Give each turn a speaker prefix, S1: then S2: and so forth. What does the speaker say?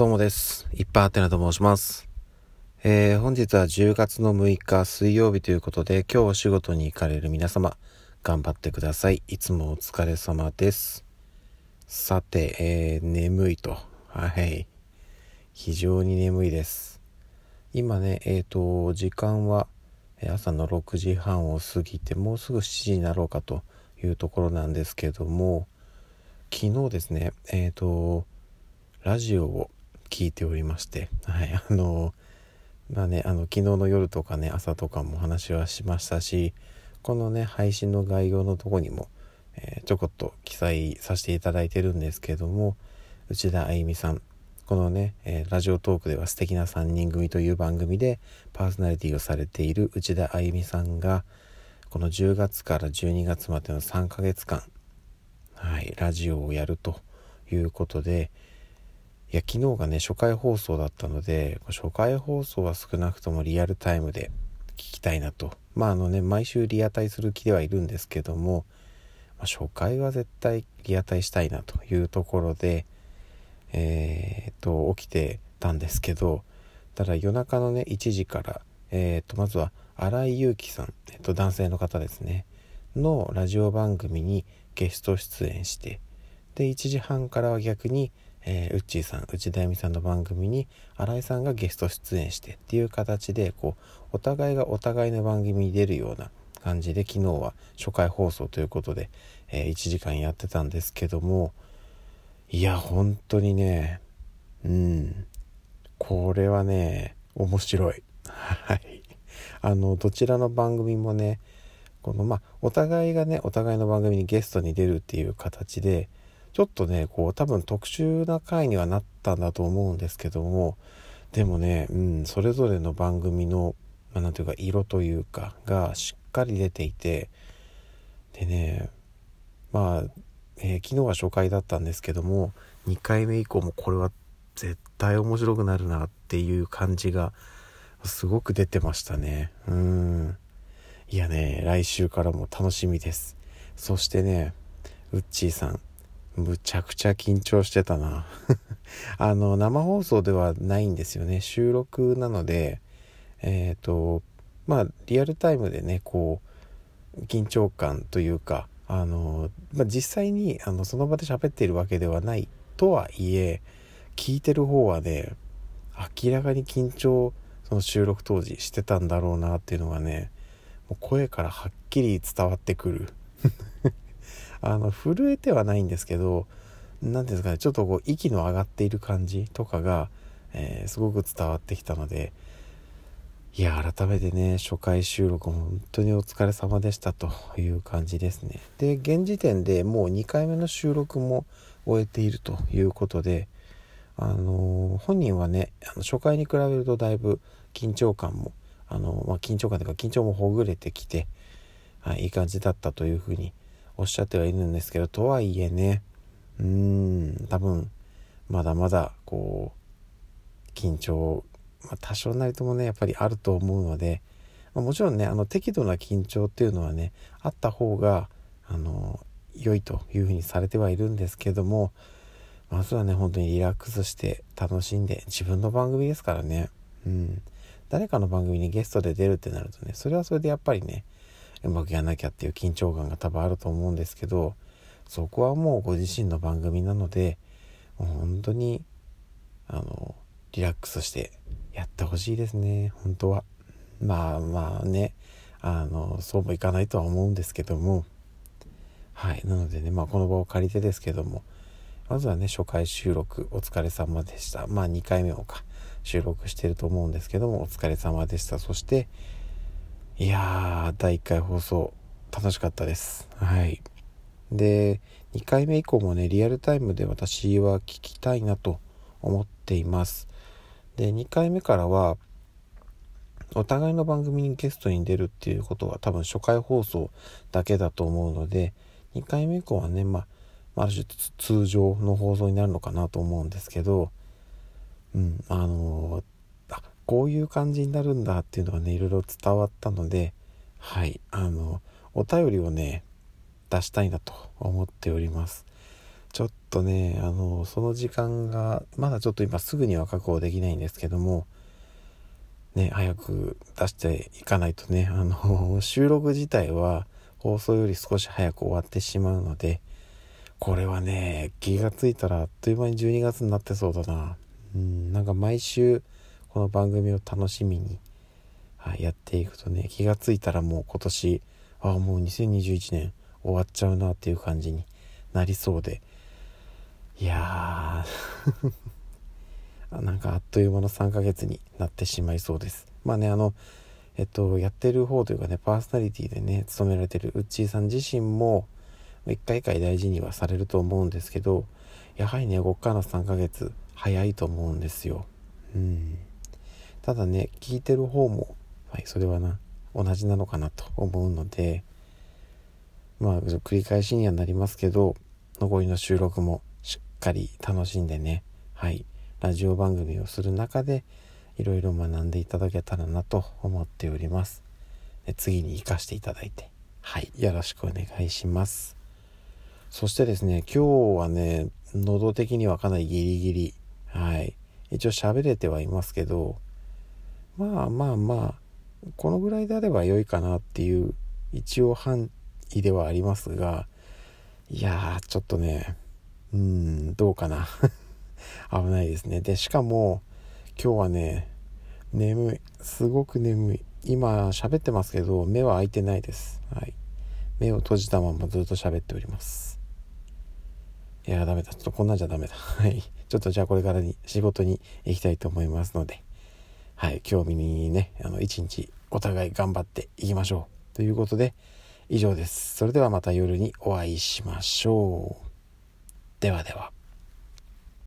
S1: どうもです。いっぱいあてなと申します。えー、本日は10月の6日水曜日ということで、今日お仕事に行かれる皆様、頑張ってください。いつもお疲れ様です。さて、えー、眠いと。はい。非常に眠いです。今ね、えっ、ー、と、時間は朝の6時半を過ぎて、もうすぐ7時になろうかというところなんですけども、昨日ですね、えっ、と、ラジオを聞いておりましてはいあのまあねあの昨日の夜とかね朝とかも話はしましたしこのね配信の概要のとこにも、えー、ちょこっと記載させていただいてるんですけども内田あゆみさんこのね、えー、ラジオトークでは素敵な3人組という番組でパーソナリティをされている内田あゆみさんがこの10月から12月までの3ヶ月間はいラジオをやるということでや昨日がね初回放送だったので初回放送は少なくともリアルタイムで聞きたいなと。まああのね毎週リアタイする気ではいるんですけども、初回は絶対リアタイしたいなというところでえー、っと起きてたんですけどただ夜中のね1時からえー、っとまずは新井祐樹さん、えっと、男性の方ですねのラジオ番組にゲスト出演してで1時半からは逆にえー、ウッチーさん内田由美さんの番組に新井さんがゲスト出演してっていう形でこうお互いがお互いの番組に出るような感じで昨日は初回放送ということで、えー、1時間やってたんですけどもいや本当にねうんこれはね面白い。はい。あのどちらの番組もねこのまあお互いがねお互いの番組にゲストに出るっていう形でちょっとねこう多分特殊な回にはなったんだと思うんですけどもでもね、うん、それぞれの番組の、まあ、なんていうか色というかがしっかり出ていてでねまあ、えー、昨日は初回だったんですけども2回目以降もこれは絶対面白くなるなっていう感じがすごく出てましたね。うん。いやね来週からも楽しみです。そしてねウッチーさんむちゃくちゃ緊張してたな。あの生放送ではないんですよね。収録なのでえっ、ー、とまあリアルタイムでねこう緊張感というかあの、まあ、実際にあのその場で喋っているわけではないとはいえ聞いてる方はね明らかに緊張その収録当時してたんだろうなっていうのがねもう声からはっきり伝わってくる。あの震えてはないんですけど何ですかねちょっとこう息の上がっている感じとかが、えー、すごく伝わってきたのでいや改めてね初回収録本当にお疲れ様でしたという感じですね。で現時点でもう2回目の収録も終えているということであのー、本人はねあの初回に比べるとだいぶ緊張感もあの、まあ、緊張感というか緊張もほぐれてきて、はい、いい感じだったというふうにおっしゃってはいるんですけどとはいえねうーん多分まだまだこう緊張、まあ、多少なりともねやっぱりあると思うので、まあ、もちろんねあの適度な緊張っていうのはねあった方があの良いというふうにされてはいるんですけどもまずはね本当にリラックスして楽しんで自分の番組ですからね。うん。誰かの番組にゲストで出るってなるとねそれはそれでやっぱりねうまくやらなきゃっていう緊張感が多分あると思うんですけどそこはもうご自身の番組なので本当にあのリラックスしてやってほしいですね。本当は。まあまあね。あのそうもいかないとは思うんですけども。はい。なのでねまあこの場を借りてですけども。まずはね初回収録お疲れ様でした。まあ2回目もか。収録してると思うんですけどもお疲れ様でした。そしていやー、第1回放送、楽しかったです。はい。で、2回目以降もね、リアルタイムで私は聞きたいなと思っています。で、2回目からは、お互いの番組にゲストに出るっていうことは多分初回放送だけだと思うので、2回目以降はね、まあ、ある種通常の放送になるのかなと思うんですけど、うん、あのこういう感じになるんだっていうのがねいろいろ伝わったのではいあのお便りをね出したいなと思っておりますちょっとね、あの、その時間が、まだちょっと今すぐには確保できないんですけども、ね、早く出していかないとね、あの、収録自体は放送より少し早く終わってしまうので、これはね、気がついたらあっという間に12月になってそうだな。うん、なんか毎週この番組を楽しみに、はい、やっていくとね、気がついたらもう今年、ああ、もう2021年終わっちゃうなっていう感じになりそうで、いやー なんかあっという間の3ヶ月になってしまいそうです。まあね、あの、えっと、やってる方というかね、パーソナリティでね、務められてるウッチーさん自身も、一回一回大事にはされると思うんですけど、やはりね、こっから3ヶ月、早いと思うんですよ。うん。ただね、聞いてる方も、はい、それはな、同じなのかなと思うので、まあ、繰り返しにはなりますけど、残りの収録もしっかり楽しんでね、はい、ラジオ番組をする中で、いろいろ学んでいただけたらなと思っております。で次に活かしていただいて、はい、よろしくお願いします。そしてですね、今日はね、喉的にはかなりギリギリ、はい、一応喋れてはいますけど、まあまあまあ、このぐらいであれば良いかなっていう一応範囲ではありますが、いやー、ちょっとね、うん、どうかな。危ないですね。で、しかも、今日はね、眠い。すごく眠い。今、喋ってますけど、目は開いてないです。はい。目を閉じたままずっと喋っております。いやダメだ。ちょっとこんなんじゃダメだ。はい。ちょっとじゃあこれからに仕事に行きたいと思いますので、はい。興味にね、あの、一日お互い頑張っていきましょう。ということで、以上です。それではまた夜にお会いしましょう。ではでは。